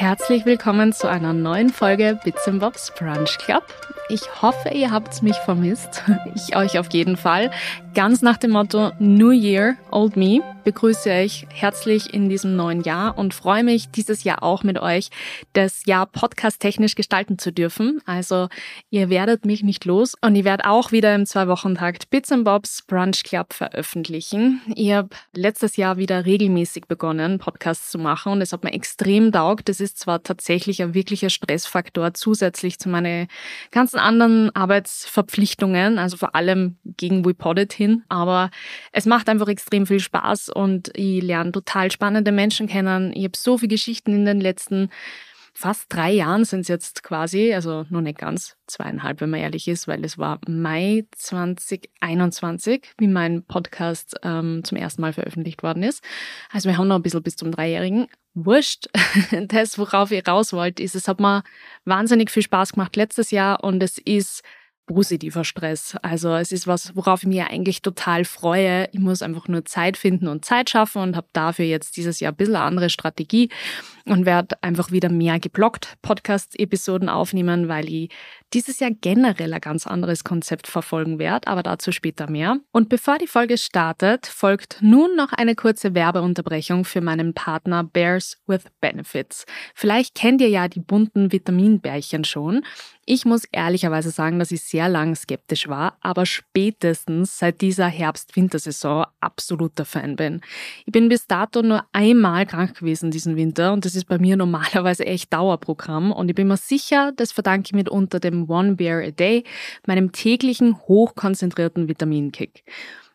Herzlich willkommen zu einer neuen Folge Bits Bobs Brunch Club. Ich hoffe, ihr habt mich vermisst. Ich euch auf jeden Fall. Ganz nach dem Motto New Year, Old Me begrüße euch herzlich in diesem neuen Jahr und freue mich, dieses Jahr auch mit euch das Jahr podcast-technisch gestalten zu dürfen. Also ihr werdet mich nicht los und ich werde auch wieder im Zwei-Wochen-Takt Bits Bobs Brunch Club veröffentlichen. Ich habe letztes Jahr wieder regelmäßig begonnen, Podcasts zu machen und es hat mir extrem taugt. Das ist zwar tatsächlich ein wirklicher Stressfaktor zusätzlich zu meinen ganzen anderen Arbeitsverpflichtungen, also vor allem gegen WePoddit hin, aber es macht einfach extrem viel Spaß und ich lerne total spannende Menschen kennen. Ich habe so viele Geschichten in den letzten fast drei Jahren sind es jetzt quasi, also noch nicht ganz, zweieinhalb, wenn man ehrlich ist, weil es war Mai 2021, wie mein Podcast ähm, zum ersten Mal veröffentlicht worden ist. Also wir haben noch ein bisschen bis zum Dreijährigen. Wurscht. Das, worauf ihr raus wollt, ist, es hat mir wahnsinnig viel Spaß gemacht letztes Jahr und es ist positiver Stress. Also es ist was, worauf ich mich eigentlich total freue. Ich muss einfach nur Zeit finden und Zeit schaffen und habe dafür jetzt dieses Jahr ein bisschen eine andere Strategie und werde einfach wieder mehr geblockt Podcast-Episoden aufnehmen, weil ich dieses Jahr generell ein ganz anderes Konzept verfolgen werde, aber dazu später mehr. Und bevor die Folge startet, folgt nun noch eine kurze Werbeunterbrechung für meinen Partner Bears with Benefits. Vielleicht kennt ihr ja die bunten Vitaminbärchen schon. Ich muss ehrlicherweise sagen, dass ich sehr lang skeptisch war, aber spätestens seit dieser Herbst-Wintersaison absoluter Fan bin. Ich bin bis dato nur einmal krank gewesen diesen Winter und das ist bei mir normalerweise echt Dauerprogramm und ich bin mir sicher, das verdanke ich mitunter dem One Bear a Day, meinem täglichen hochkonzentrierten Vitaminkick.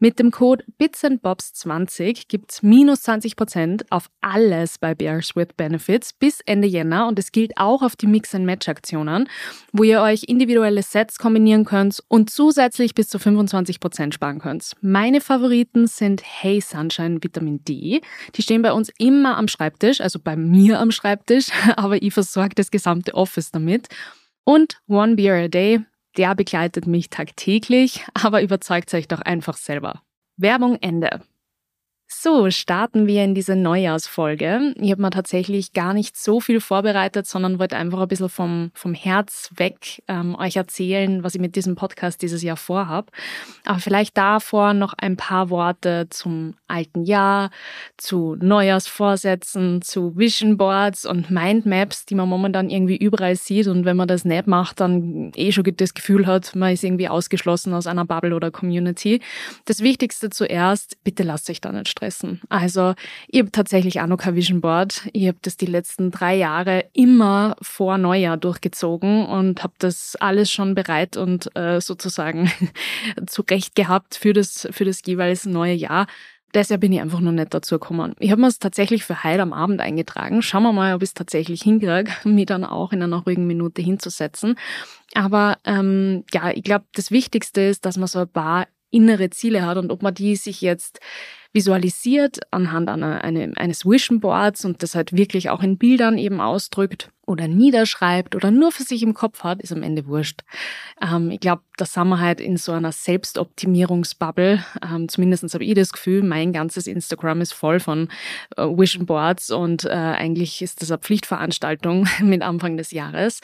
Mit dem Code BitsandBobs20 gibt's minus 20% auf alles bei Bears with Benefits bis Ende Jänner und es gilt auch auf die Mix-and-Match-Aktionen, wo ihr euch individuelle Sets kombinieren könnt und zusätzlich bis zu 25% sparen könnt. Meine Favoriten sind Hey Sunshine Vitamin D. Die stehen bei uns immer am Schreibtisch, also bei mir am Schreibtisch, aber ich versorge das gesamte Office damit. Und One Beer a Day der begleitet mich tagtäglich, aber überzeugt euch doch einfach selber. Werbung Ende. So, starten wir in diese Neujahrsfolge. Ich habe mir tatsächlich gar nicht so viel vorbereitet, sondern wollte einfach ein bisschen vom, vom Herz weg ähm, euch erzählen, was ich mit diesem Podcast dieses Jahr vorhab. Aber vielleicht davor noch ein paar Worte zum alten Jahr, zu Neujahrsvorsätzen, zu Vision Boards und Mindmaps, die man momentan irgendwie überall sieht. Und wenn man das nicht macht, dann eh schon das Gefühl hat, man ist irgendwie ausgeschlossen aus einer Bubble oder Community. Das Wichtigste zuerst, bitte lasst euch da nicht stressen. Also ich habe tatsächlich auch noch kein Vision Board. Ich habe das die letzten drei Jahre immer vor Neujahr durchgezogen und habe das alles schon bereit und äh, sozusagen zurecht gehabt für das, für das jeweils neue Jahr. Deshalb bin ich einfach noch nicht dazu gekommen. Ich habe mir es tatsächlich für heute am Abend eingetragen. Schauen wir mal, ob ich es tatsächlich hinkriege, mich dann auch in einer ruhigen Minute hinzusetzen. Aber ähm, ja, ich glaube, das Wichtigste ist, dass man so ein paar innere Ziele hat und ob man die sich jetzt visualisiert anhand einer, eine, eines Vision Boards und das halt wirklich auch in Bildern eben ausdrückt oder niederschreibt oder nur für sich im Kopf hat, ist am Ende wurscht. Ähm, ich glaube, da sind wir halt in so einer Selbstoptimierungsbubble. Ähm, zumindest habe ich das Gefühl, mein ganzes Instagram ist voll von äh, Vision Boards und äh, eigentlich ist das eine Pflichtveranstaltung mit Anfang des Jahres.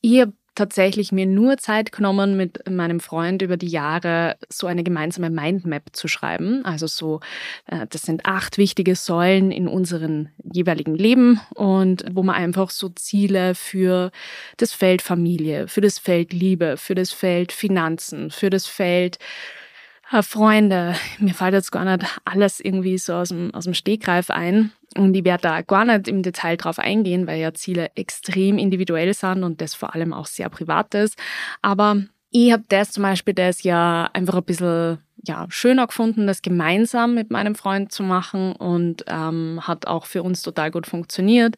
Ich habe tatsächlich mir nur Zeit genommen, mit meinem Freund über die Jahre so eine gemeinsame Mindmap zu schreiben. Also so, äh, das sind acht wichtige Säulen in unserem jeweiligen Leben und wo man einfach so Ziele für das Feld Familie, für das Feld Liebe, für das Feld Finanzen, für das Feld Freunde, mir fällt jetzt gar nicht alles irgendwie so aus dem, aus dem Stegreif ein. Und ich werde da gar nicht im Detail drauf eingehen, weil ja Ziele extrem individuell sind und das vor allem auch sehr privat ist. Aber ich habe das zum Beispiel das ja einfach ein bisschen ja, schöner gefunden, das gemeinsam mit meinem Freund zu machen und ähm, hat auch für uns total gut funktioniert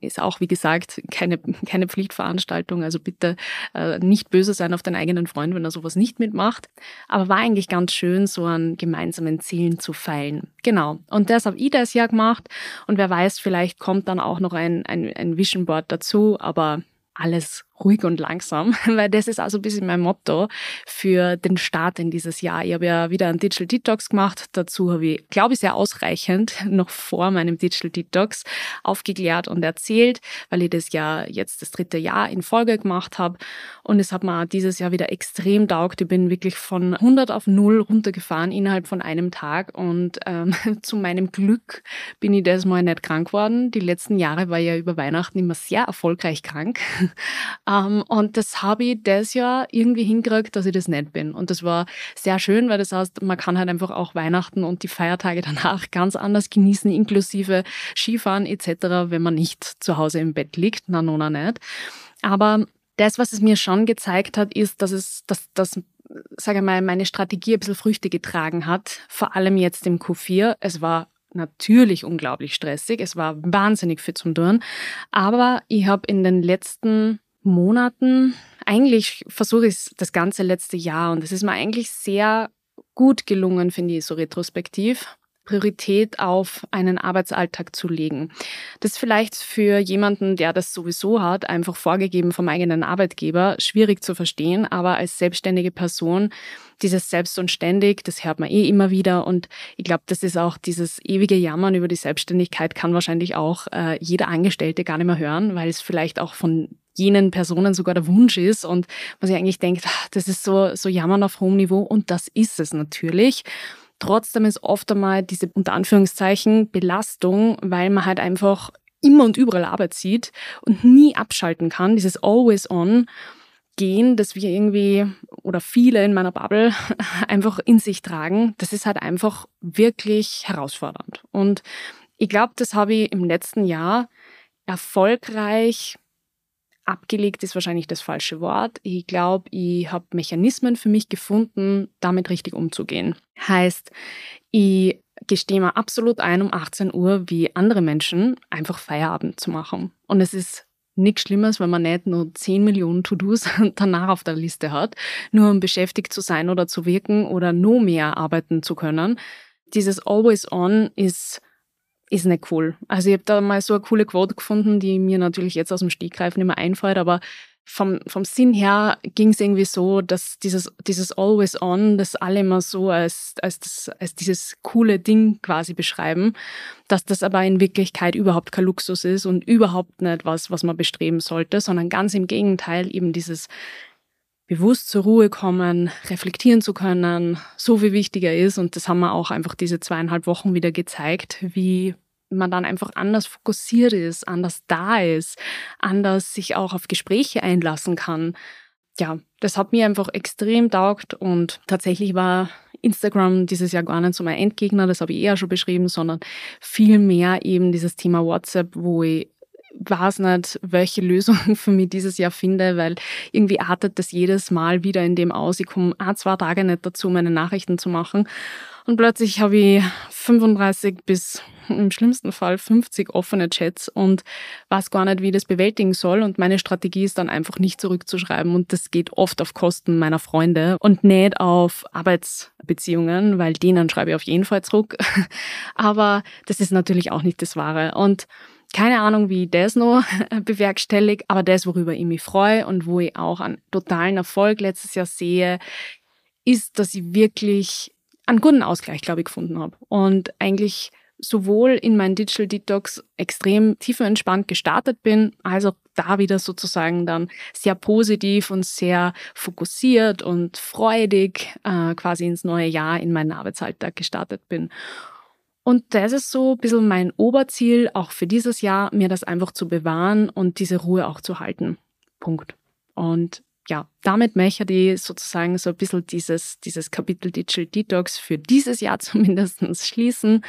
ist auch, wie gesagt, keine, keine Pflichtveranstaltung. Also bitte äh, nicht böse sein auf den eigenen Freund, wenn er sowas nicht mitmacht. Aber war eigentlich ganz schön, so an gemeinsamen Zielen zu feilen. Genau. Und das habe ich das Jahr gemacht. Und wer weiß, vielleicht kommt dann auch noch ein, ein, ein Vision Board dazu. Aber alles ruhig und langsam, weil das ist also ein bisschen mein Motto für den Start in dieses Jahr. Ich habe ja wieder einen Digital Detox gemacht. Dazu habe ich, glaube ich, sehr ausreichend noch vor meinem Digital Detox aufgeklärt und erzählt, weil ich das ja jetzt das dritte Jahr in Folge gemacht habe. Und es hat mir dieses Jahr wieder extrem taugt. Ich bin wirklich von 100 auf 0 runtergefahren innerhalb von einem Tag. Und ähm, zu meinem Glück bin ich das mal nicht krank geworden. Die letzten Jahre war ich ja über Weihnachten immer sehr erfolgreich krank. Ähm, und das habe ich das Jahr irgendwie hingekriegt, dass ich das nicht bin. Und das war sehr schön, weil das heißt, man kann halt einfach auch Weihnachten und die Feiertage danach ganz anders genießen, inklusive Skifahren etc., wenn man nicht zu Hause im Bett liegt. Na, nona nicht. Aber das, was es mir schon gezeigt hat, ist, dass es, dass, dass sage ich mal, meine Strategie ein bisschen Früchte getragen hat, vor allem jetzt im Q4. Es war natürlich unglaublich stressig, es war wahnsinnig viel zum Tun, aber ich habe in den letzten Monaten, eigentlich versuche ich es das ganze letzte Jahr und es ist mir eigentlich sehr gut gelungen, finde ich, so retrospektiv. Priorität auf einen Arbeitsalltag zu legen. Das ist vielleicht für jemanden, der das sowieso hat, einfach vorgegeben vom eigenen Arbeitgeber, schwierig zu verstehen, aber als selbstständige Person, dieses Selbst und ständig, das hört man eh immer wieder und ich glaube, das ist auch dieses ewige Jammern über die Selbstständigkeit kann wahrscheinlich auch äh, jeder Angestellte gar nicht mehr hören, weil es vielleicht auch von jenen Personen sogar der Wunsch ist und man sich eigentlich denkt, ah, das ist so, so Jammern auf hohem Niveau und das ist es natürlich. Trotzdem ist oft einmal diese unter Anführungszeichen Belastung, weil man halt einfach immer und überall Arbeit sieht und nie abschalten kann, dieses Always On gehen, das wir irgendwie oder viele in meiner Bubble einfach in sich tragen, das ist halt einfach wirklich herausfordernd. Und ich glaube, das habe ich im letzten Jahr erfolgreich abgelegt ist wahrscheinlich das falsche Wort. Ich glaube, ich habe Mechanismen für mich gefunden, damit richtig umzugehen. Heißt, ich gestehe mir absolut ein, um 18 Uhr wie andere Menschen einfach Feierabend zu machen. Und es ist nichts Schlimmes, wenn man nicht nur 10 Millionen To-Dos danach auf der Liste hat, nur um beschäftigt zu sein oder zu wirken oder nur mehr arbeiten zu können. Dieses Always On ist ist nicht cool. Also ich habe da mal so eine coole Quote gefunden, die mir natürlich jetzt aus dem Stegreif nicht mehr einfällt, aber vom, vom Sinn her ging es irgendwie so, dass dieses, dieses Always On, das alle immer so als, als, das, als dieses coole Ding quasi beschreiben, dass das aber in Wirklichkeit überhaupt kein Luxus ist und überhaupt nicht was, was man bestreben sollte, sondern ganz im Gegenteil eben dieses bewusst zur Ruhe kommen, reflektieren zu können, so viel wichtiger ist. Und das haben wir auch einfach diese zweieinhalb Wochen wieder gezeigt, wie man dann einfach anders fokussiert ist, anders da ist, anders sich auch auf Gespräche einlassen kann. Ja, das hat mir einfach extrem taugt und tatsächlich war Instagram dieses Jahr gar nicht so mein Endgegner, das habe ich eher schon beschrieben, sondern viel mehr eben dieses Thema WhatsApp, wo ich weiß nicht, welche Lösung für mich dieses Jahr finde, weil irgendwie artet das jedes Mal wieder in dem aus. Ich komme ein, zwei Tage nicht dazu, meine Nachrichten zu machen. Und plötzlich habe ich 35 bis im schlimmsten Fall 50 offene Chats und weiß gar nicht, wie ich das bewältigen soll. Und meine Strategie ist dann einfach nicht zurückzuschreiben. Und das geht oft auf Kosten meiner Freunde und nicht auf Arbeitsbeziehungen, weil denen schreibe ich auf jeden Fall zurück. Aber das ist natürlich auch nicht das Wahre. Und keine Ahnung, wie ich das noch bewerkstellige, aber das, worüber ich mich freue und wo ich auch einen totalen Erfolg letztes Jahr sehe, ist, dass ich wirklich einen guten Ausgleich, glaube ich, gefunden habe. Und eigentlich sowohl in meinen Digital Detox extrem tiefenentspannt gestartet bin, als auch da wieder sozusagen dann sehr positiv und sehr fokussiert und freudig äh, quasi ins neue Jahr in meinen Arbeitsalltag gestartet bin. Und das ist so ein bisschen mein Oberziel, auch für dieses Jahr, mir das einfach zu bewahren und diese Ruhe auch zu halten. Punkt. Und ja, damit möchte ich sozusagen so ein bisschen dieses, dieses Kapitel Digital Detox für dieses Jahr zumindest schließen.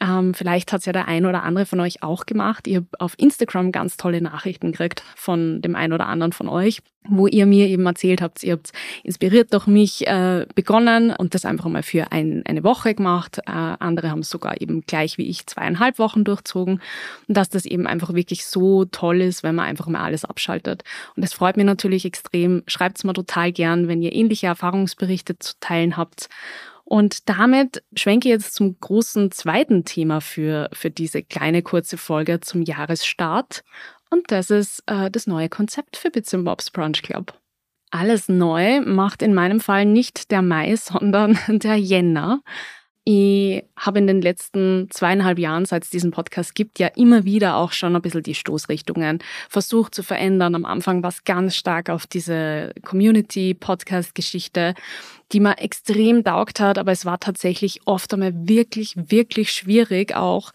Ähm, vielleicht hat es ja der ein oder andere von euch auch gemacht. Ihr habt auf Instagram ganz tolle Nachrichten gekriegt von dem einen oder anderen von euch, wo ihr mir eben erzählt habt, ihr habt inspiriert durch mich äh, begonnen und das einfach mal für ein, eine Woche gemacht. Äh, andere haben es sogar eben gleich wie ich zweieinhalb Wochen durchzogen und dass das eben einfach wirklich so toll ist, wenn man einfach mal alles abschaltet. Und das freut mich natürlich extrem. Schreibt es mir total gern, wenn ihr ähnliche Erfahrungsberichte zu teilen habt. Und damit schwenke ich jetzt zum großen zweiten Thema für, für diese kleine kurze Folge zum Jahresstart. Und das ist äh, das neue Konzept für Bits Bobs Brunch Club. Alles neu macht in meinem Fall nicht der Mai, sondern der Jänner. Ich habe in den letzten zweieinhalb Jahren, seit es diesen Podcast gibt, ja immer wieder auch schon ein bisschen die Stoßrichtungen versucht zu verändern. Am Anfang war es ganz stark auf diese Community-Podcast-Geschichte, die mir extrem taugt hat, aber es war tatsächlich oft einmal wirklich, wirklich schwierig, auch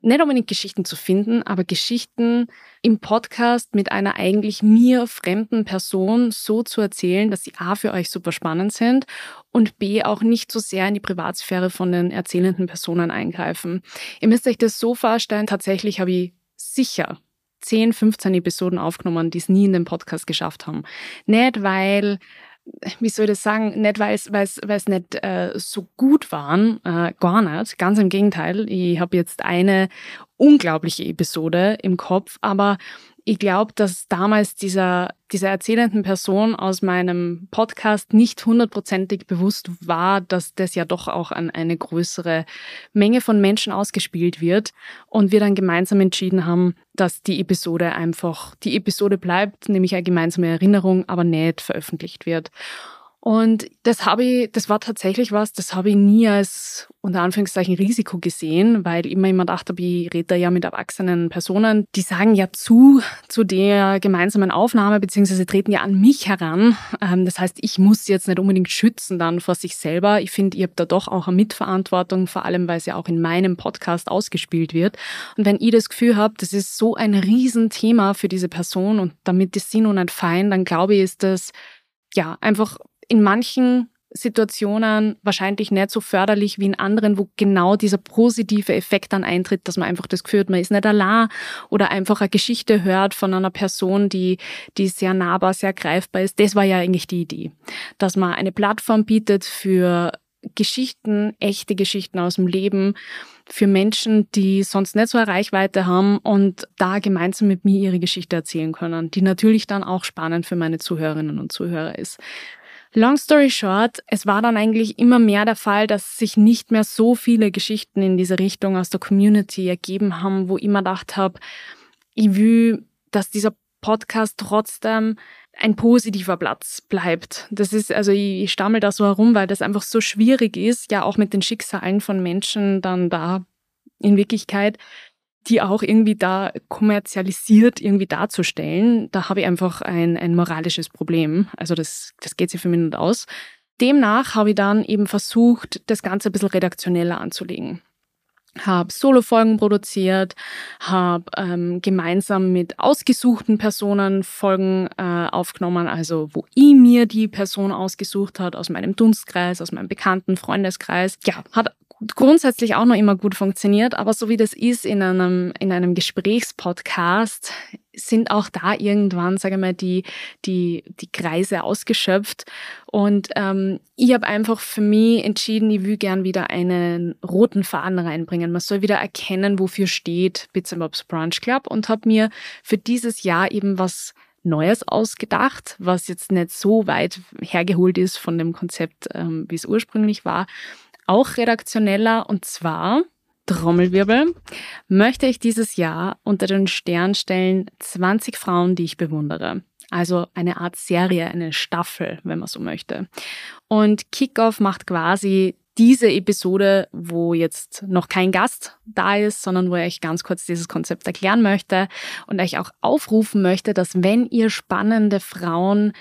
nicht unbedingt Geschichten zu finden, aber Geschichten im Podcast mit einer eigentlich mir fremden Person so zu erzählen, dass sie A für euch super spannend sind und B auch nicht so sehr in die Privatsphäre von den erzählenden Personen eingreifen. Ihr müsst euch das so vorstellen, tatsächlich habe ich sicher 10, 15 Episoden aufgenommen, die es nie in den Podcast geschafft haben. Nicht, weil wie soll ich das sagen, nicht weil es, weil es, weil es nicht äh, so gut waren, äh, gar nicht. Ganz im Gegenteil. Ich habe jetzt eine unglaubliche Episode im Kopf, aber ich glaube, dass damals dieser, dieser erzählenden Person aus meinem Podcast nicht hundertprozentig bewusst war, dass das ja doch auch an eine größere Menge von Menschen ausgespielt wird. Und wir dann gemeinsam entschieden haben, dass die Episode einfach die Episode bleibt, nämlich eine gemeinsame Erinnerung, aber nicht veröffentlicht wird. Und das habe ich, das war tatsächlich was, das habe ich nie als unter Anführungszeichen Risiko gesehen, weil immer jemand dachte, ich rede da ja mit erwachsenen Personen, die sagen ja zu, zu der gemeinsamen Aufnahme, beziehungsweise treten ja an mich heran. Ähm, das heißt, ich muss jetzt nicht unbedingt schützen dann vor sich selber. Ich finde, ihr habt da doch auch eine Mitverantwortung, vor allem, weil es ja auch in meinem Podcast ausgespielt wird. Und wenn ihr das Gefühl habt, das ist so ein Riesenthema für diese Person und damit ist sie nun nicht fein, dann glaube ich, ist das ja einfach in manchen Situationen wahrscheinlich nicht so förderlich wie in anderen, wo genau dieser positive Effekt dann eintritt, dass man einfach das Gefühl hat, man ist nicht allein oder einfach eine Geschichte hört von einer Person, die, die sehr nahbar, sehr greifbar ist. Das war ja eigentlich die Idee, dass man eine Plattform bietet für Geschichten, echte Geschichten aus dem Leben, für Menschen, die sonst nicht so eine Reichweite haben und da gemeinsam mit mir ihre Geschichte erzählen können, die natürlich dann auch spannend für meine Zuhörerinnen und Zuhörer ist. Long story short, es war dann eigentlich immer mehr der Fall, dass sich nicht mehr so viele Geschichten in diese Richtung aus der Community ergeben haben, wo ich immer gedacht habe, ich will, dass dieser Podcast trotzdem ein positiver Platz bleibt. Das ist, also ich, ich stammel da so herum, weil das einfach so schwierig ist, ja auch mit den Schicksalen von Menschen dann da in Wirklichkeit die auch irgendwie da kommerzialisiert irgendwie darzustellen, da habe ich einfach ein, ein moralisches Problem. Also das, das geht sich für mich nicht aus. Demnach habe ich dann eben versucht, das Ganze ein bisschen redaktioneller anzulegen habe Solo-Folgen produziert, habe ähm, gemeinsam mit ausgesuchten Personen Folgen äh, aufgenommen, also wo ich mir die Person ausgesucht hat aus meinem Dunstkreis, aus meinem bekannten Freundeskreis. Ja, hat grundsätzlich auch noch immer gut funktioniert, aber so wie das ist in einem, in einem Gesprächspodcast, sind auch da irgendwann, sage ich mal, die, die, die Kreise ausgeschöpft. Und ähm, ich habe einfach für mich entschieden, ich will gern wieder einen roten Faden reinbringen. Man soll wieder erkennen, wofür steht Bits Bobs Brunch Club und habe mir für dieses Jahr eben was Neues ausgedacht, was jetzt nicht so weit hergeholt ist von dem Konzept, ähm, wie es ursprünglich war auch redaktioneller und zwar Trommelwirbel, möchte ich dieses Jahr unter den Stern stellen 20 Frauen, die ich bewundere. Also eine Art Serie, eine Staffel, wenn man so möchte. Und Kickoff macht quasi diese Episode, wo jetzt noch kein Gast da ist, sondern wo ich ganz kurz dieses Konzept erklären möchte und euch auch aufrufen möchte, dass wenn ihr spannende Frauen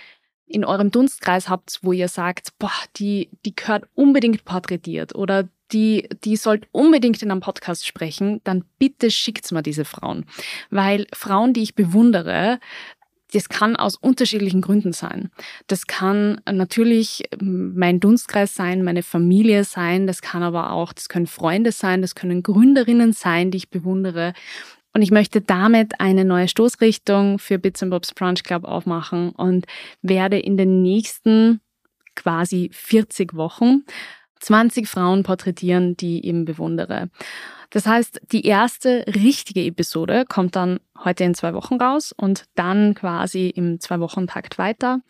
in eurem Dunstkreis habt, wo ihr sagt, boah, die, die gehört unbedingt porträtiert oder die, die sollt unbedingt in einem Podcast sprechen, dann bitte schickt's mir diese Frauen. Weil Frauen, die ich bewundere, das kann aus unterschiedlichen Gründen sein. Das kann natürlich mein Dunstkreis sein, meine Familie sein, das kann aber auch, das können Freunde sein, das können Gründerinnen sein, die ich bewundere. Und ich möchte damit eine neue Stoßrichtung für Bits Bobs Brunch Club aufmachen und werde in den nächsten quasi 40 Wochen 20 Frauen porträtieren, die ich eben bewundere. Das heißt, die erste richtige Episode kommt dann heute in zwei Wochen raus und dann quasi im Zwei-Wochen-Takt weiter.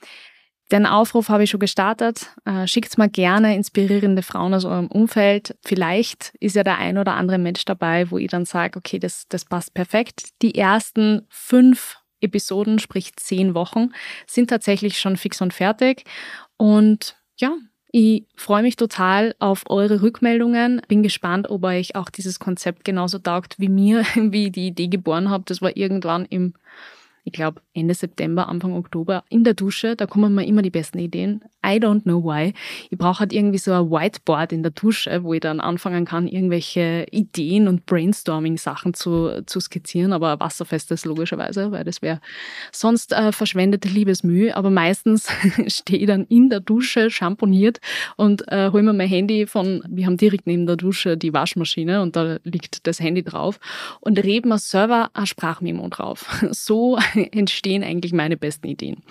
Den Aufruf habe ich schon gestartet. Äh, schickt mal gerne inspirierende Frauen aus eurem Umfeld. Vielleicht ist ja der ein oder andere Mensch dabei, wo ich dann sage, okay, das, das passt perfekt. Die ersten fünf Episoden, sprich zehn Wochen, sind tatsächlich schon fix und fertig. Und ja, ich freue mich total auf eure Rückmeldungen. Bin gespannt, ob euch auch dieses Konzept genauso taugt wie mir, wie ich die Idee geboren habe. Das war irgendwann im ich glaube, Ende September, Anfang Oktober in der Dusche. Da kommen mir immer die besten Ideen. I don't know why. Ich brauche halt irgendwie so ein Whiteboard in der Dusche, wo ich dann anfangen kann, irgendwelche Ideen und Brainstorming-Sachen zu, zu skizzieren, aber wasserfestes logischerweise, weil das wäre sonst äh, verschwendete Liebesmühe. Aber meistens stehe ich dann in der Dusche, champoniert und äh, hole mir mein Handy von, wir haben direkt neben der Dusche die Waschmaschine und da liegt das Handy drauf und rede mir selber ein Sprachmemo drauf. So entstehen eigentlich meine besten Ideen.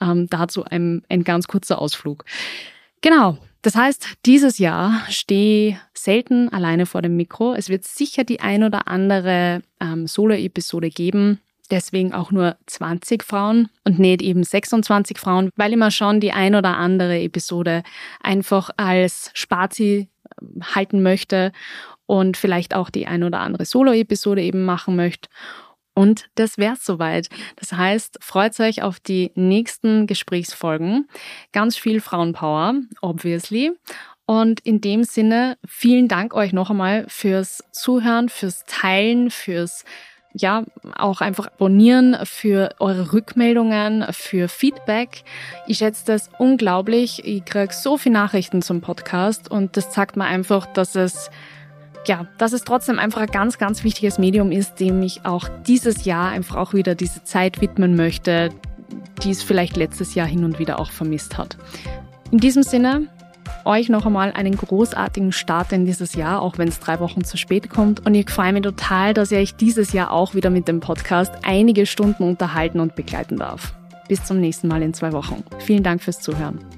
Ähm, dazu ein, ein ganz kurzer Ausflug. Genau. Das heißt, dieses Jahr stehe selten alleine vor dem Mikro. Es wird sicher die ein oder andere ähm, Solo-Episode geben. Deswegen auch nur 20 Frauen und nicht eben 26 Frauen, weil ich mir schon die ein oder andere Episode einfach als Spazi ähm, halten möchte und vielleicht auch die ein oder andere Solo-Episode eben machen möchte. Und das wär's soweit. Das heißt, freut euch auf die nächsten Gesprächsfolgen. Ganz viel Frauenpower, obviously. Und in dem Sinne, vielen Dank euch noch einmal fürs Zuhören, fürs Teilen, fürs ja, auch einfach abonnieren für eure Rückmeldungen, für Feedback. Ich schätze das unglaublich. Ich kriege so viele Nachrichten zum Podcast und das zeigt mir einfach, dass es ja, dass es trotzdem einfach ein ganz, ganz wichtiges Medium ist, dem ich auch dieses Jahr einfach auch wieder diese Zeit widmen möchte, die es vielleicht letztes Jahr hin und wieder auch vermisst hat. In diesem Sinne, euch noch einmal einen großartigen Start in dieses Jahr, auch wenn es drei Wochen zu spät kommt. Und ich freue mich total, dass ich euch dieses Jahr auch wieder mit dem Podcast einige Stunden unterhalten und begleiten darf. Bis zum nächsten Mal in zwei Wochen. Vielen Dank fürs Zuhören.